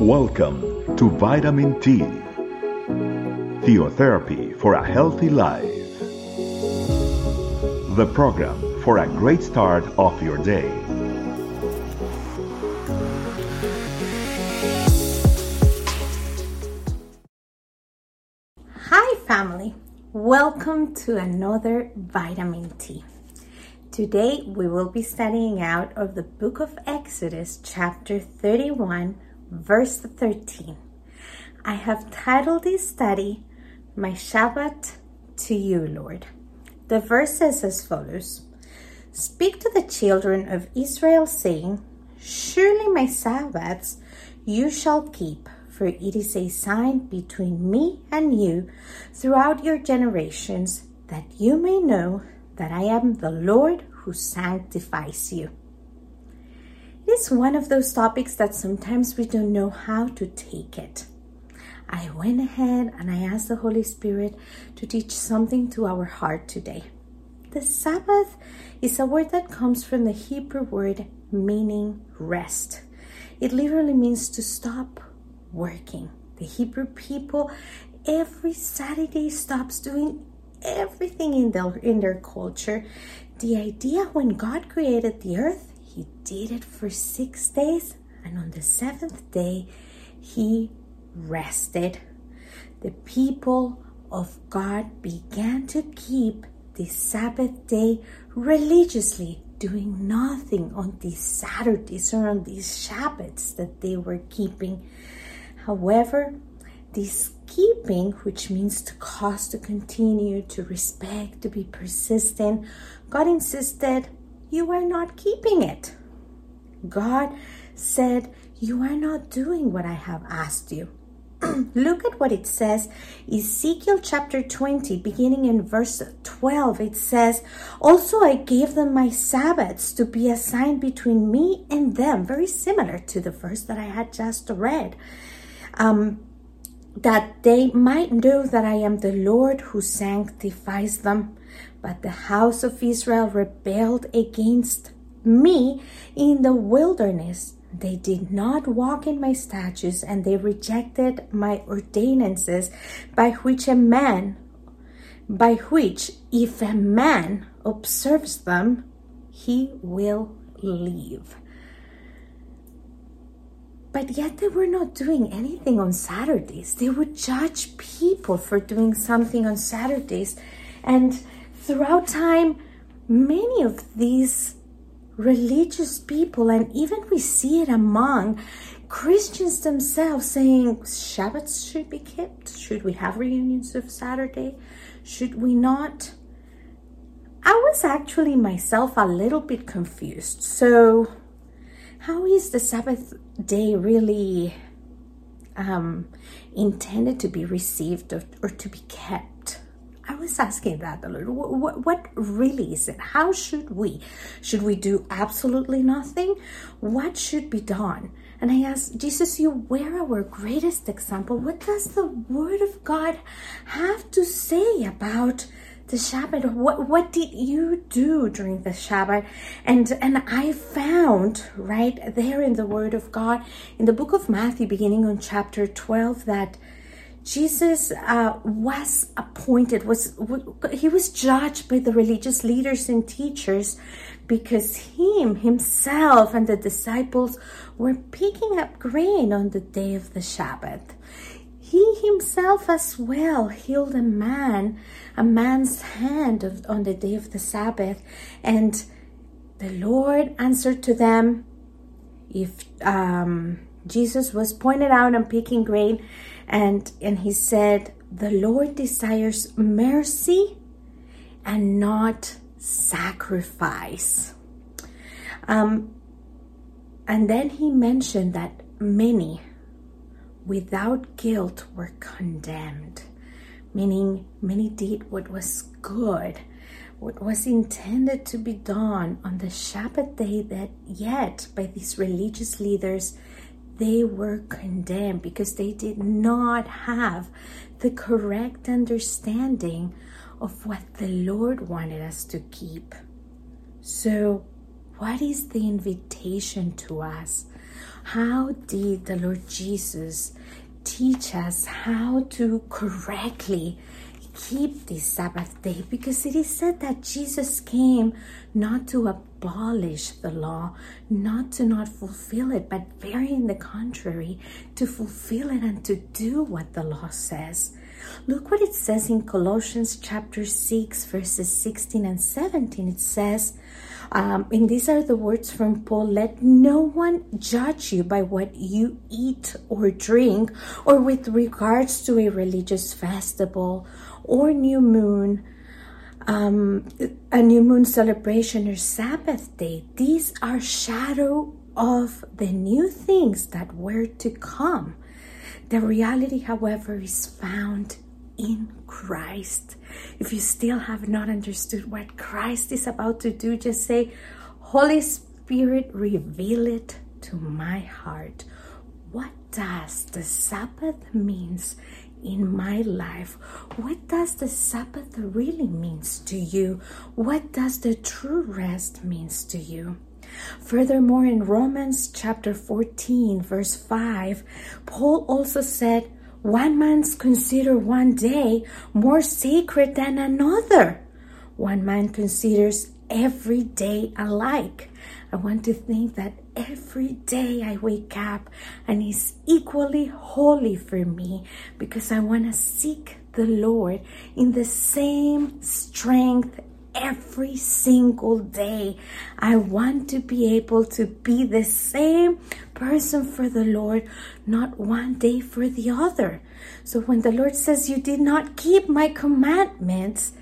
Welcome to Vitamin T, Theotherapy for a Healthy Life. The program for a great start of your day. Hi, family. Welcome to another Vitamin T. Today we will be studying out of the book of Exodus, chapter 31, verse 13. I have titled this study, My Shabbat to You, Lord. The verse says as follows Speak to the children of Israel, saying, Surely my Sabbaths you shall keep, for it is a sign between me and you throughout your generations, that you may know that I am the Lord who sanctifies you. It is one of those topics that sometimes we don't know how to take it. I went ahead and I asked the Holy Spirit to teach something to our heart today. The Sabbath is a word that comes from the Hebrew word meaning rest. It literally means to stop working. The Hebrew people every Saturday stops doing everything in their in their culture. The idea when God created the earth, he did it for 6 days and on the 7th day he rested. The people of God began to keep the Sabbath day religiously, doing nothing on these Saturdays or on these Shabbats that they were keeping. However, this keeping, which means to cause to continue, to respect, to be persistent, God insisted, You are not keeping it. God said, You are not doing what I have asked you. Look at what it says. Ezekiel chapter 20, beginning in verse 12, it says, Also I gave them my Sabbaths to be a sign between me and them, very similar to the verse that I had just read. Um, that they might know that I am the Lord who sanctifies them. But the house of Israel rebelled against me in the wilderness. They did not walk in my statutes, and they rejected my ordinances, by which a man, by which if a man observes them, he will live. But yet they were not doing anything on Saturdays. They would judge people for doing something on Saturdays. And throughout time, many of these religious people, and even we see it among Christians themselves saying Shabbats should be kept. Should we have reunions of Saturday? Should we not? I was actually myself a little bit confused. So, how is the Sabbath day really um, intended to be received or, or to be kept? I was asking that the Lord. What, what, really is it? How should we? Should we do absolutely nothing? What should be done? And I asked Jesus, you were our greatest example. What does the Word of God have to say about the Shabbat? What what did you do during the Shabbat? And and I found right there in the Word of God in the book of Matthew, beginning on chapter twelve, that Jesus uh, was appointed, was he was judged by the religious leaders and teachers because him himself and the disciples were picking up grain on the day of the Sabbath. He himself as well healed a man, a man's hand of, on the day of the Sabbath, and the Lord answered to them, if um, Jesus was pointed out and picking grain, and and he said, "The Lord desires mercy and not sacrifice." Um, and then he mentioned that many, without guilt, were condemned, meaning many did what was good, what was intended to be done on the Shabbat day, that yet by these religious leaders they were condemned because they did not have the correct understanding of what the Lord wanted us to keep. So, what is the invitation to us? How did the Lord Jesus teach us how to correctly keep this Sabbath day? Because it is said that Jesus came not to abolish the law, not to not fulfill it, but very in the contrary, to fulfill it and to do what the law says. Look what it says in Colossians chapter 6, verses 16 and 17. It says, um, and these are the words from Paul let no one judge you by what you eat or drink, or with regards to a religious festival or new moon. Um, a new moon celebration or Sabbath day. These are shadow of the new things that were to come. The reality, however, is found in Christ. If you still have not understood what Christ is about to do, just say, Holy Spirit, reveal it to my heart. What does the Sabbath means in my life? What does the Sabbath really means to you? What does the true rest means to you? Furthermore, in Romans chapter 14, verse 5, Paul also said, one man's consider one day more sacred than another. One man considers every day alike. I want to think that every day I wake up and is equally holy for me because I want to seek the Lord in the same strength every single day. I want to be able to be the same person for the Lord, not one day for the other. So when the Lord says, You did not keep my commandments,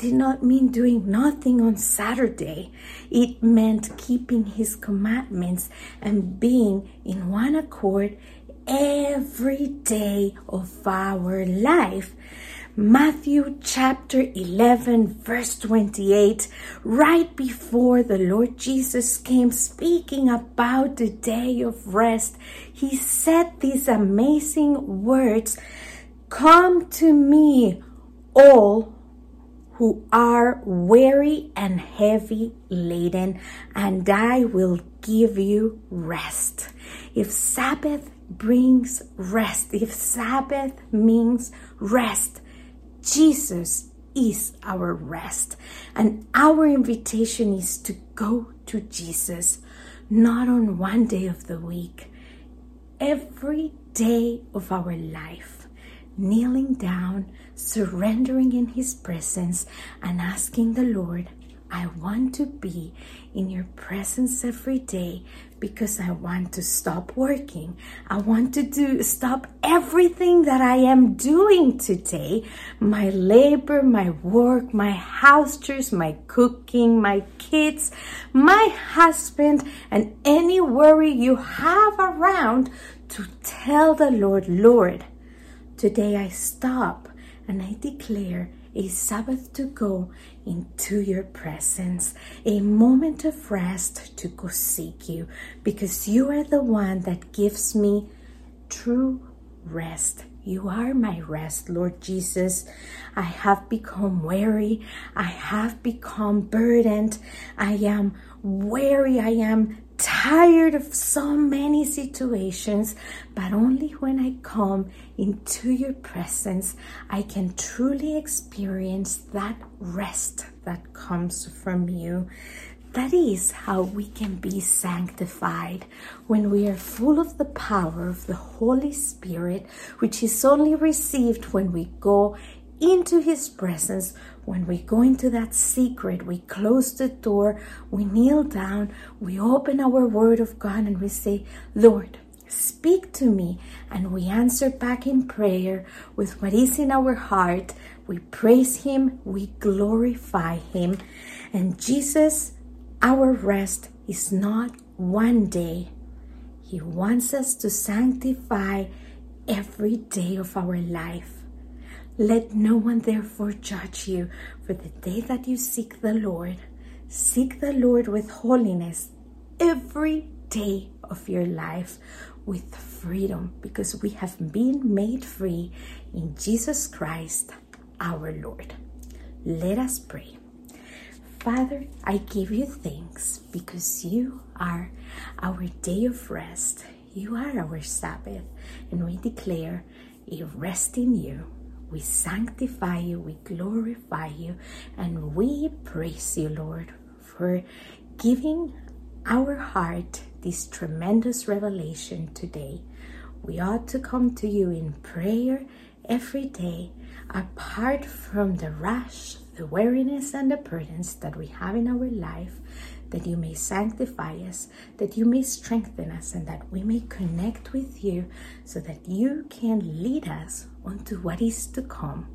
did not mean doing nothing on Saturday. It meant keeping his commandments and being in one accord every day of our life. Matthew chapter 11, verse 28, right before the Lord Jesus came speaking about the day of rest, he said these amazing words Come to me, all who are weary and heavy laden, and I will give you rest. If Sabbath brings rest, if Sabbath means rest, Jesus is our rest. And our invitation is to go to Jesus, not on one day of the week, every day of our life, kneeling down, surrendering in His presence, and asking the Lord, I want to be in your presence every day because I want to stop working. I want to do stop everything that I am doing today. My labor, my work, my house chores, my cooking, my kids, my husband, and any worry you have around to tell the Lord, Lord, today I stop and I declare a Sabbath to go into your presence, a moment of rest to go seek you, because you are the one that gives me true rest. You are my rest, Lord Jesus. I have become weary. I have become burdened. I am weary. I am tired of so many situations, but only when I come into your presence, I can truly experience that rest that comes from you. That is how we can be sanctified when we are full of the power of the Holy Spirit, which is only received when we go into His presence. When we go into that secret, we close the door, we kneel down, we open our Word of God, and we say, Lord, speak to me. And we answer back in prayer with what is in our heart. We praise Him, we glorify Him. And Jesus, our rest is not one day. He wants us to sanctify every day of our life. Let no one therefore judge you for the day that you seek the Lord. Seek the Lord with holiness every day of your life with freedom because we have been made free in Jesus Christ our Lord. Let us pray. Father, I give you thanks because you are our day of rest. You are our Sabbath, and we declare a rest in you. We sanctify you, we glorify you, and we praise you, Lord, for giving our heart this tremendous revelation today. We ought to come to you in prayer every day, apart from the rush, the weariness, and the burdens that we have in our life, that you may sanctify us, that you may strengthen us, and that we may connect with you so that you can lead us onto what is to come.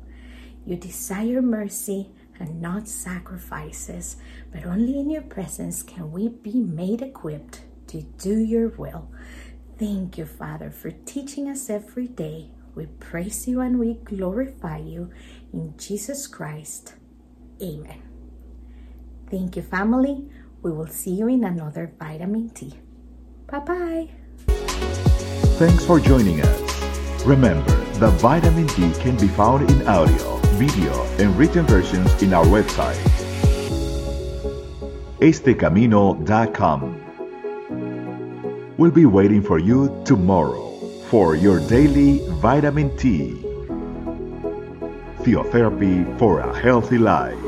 You desire mercy and not sacrifices, but only in your presence can we be made equipped to do your will. Thank you, Father, for teaching us every day. We praise you and we glorify you in Jesus Christ. Amen. Thank you, family. We will see you in another vitamin T. Bye bye. Thanks for joining us. Remember, the vitamin T can be found in audio, video, and written versions in our website, estecamino.com. We'll be waiting for you tomorrow for your daily vitamin T. Theotherapy for a healthy life.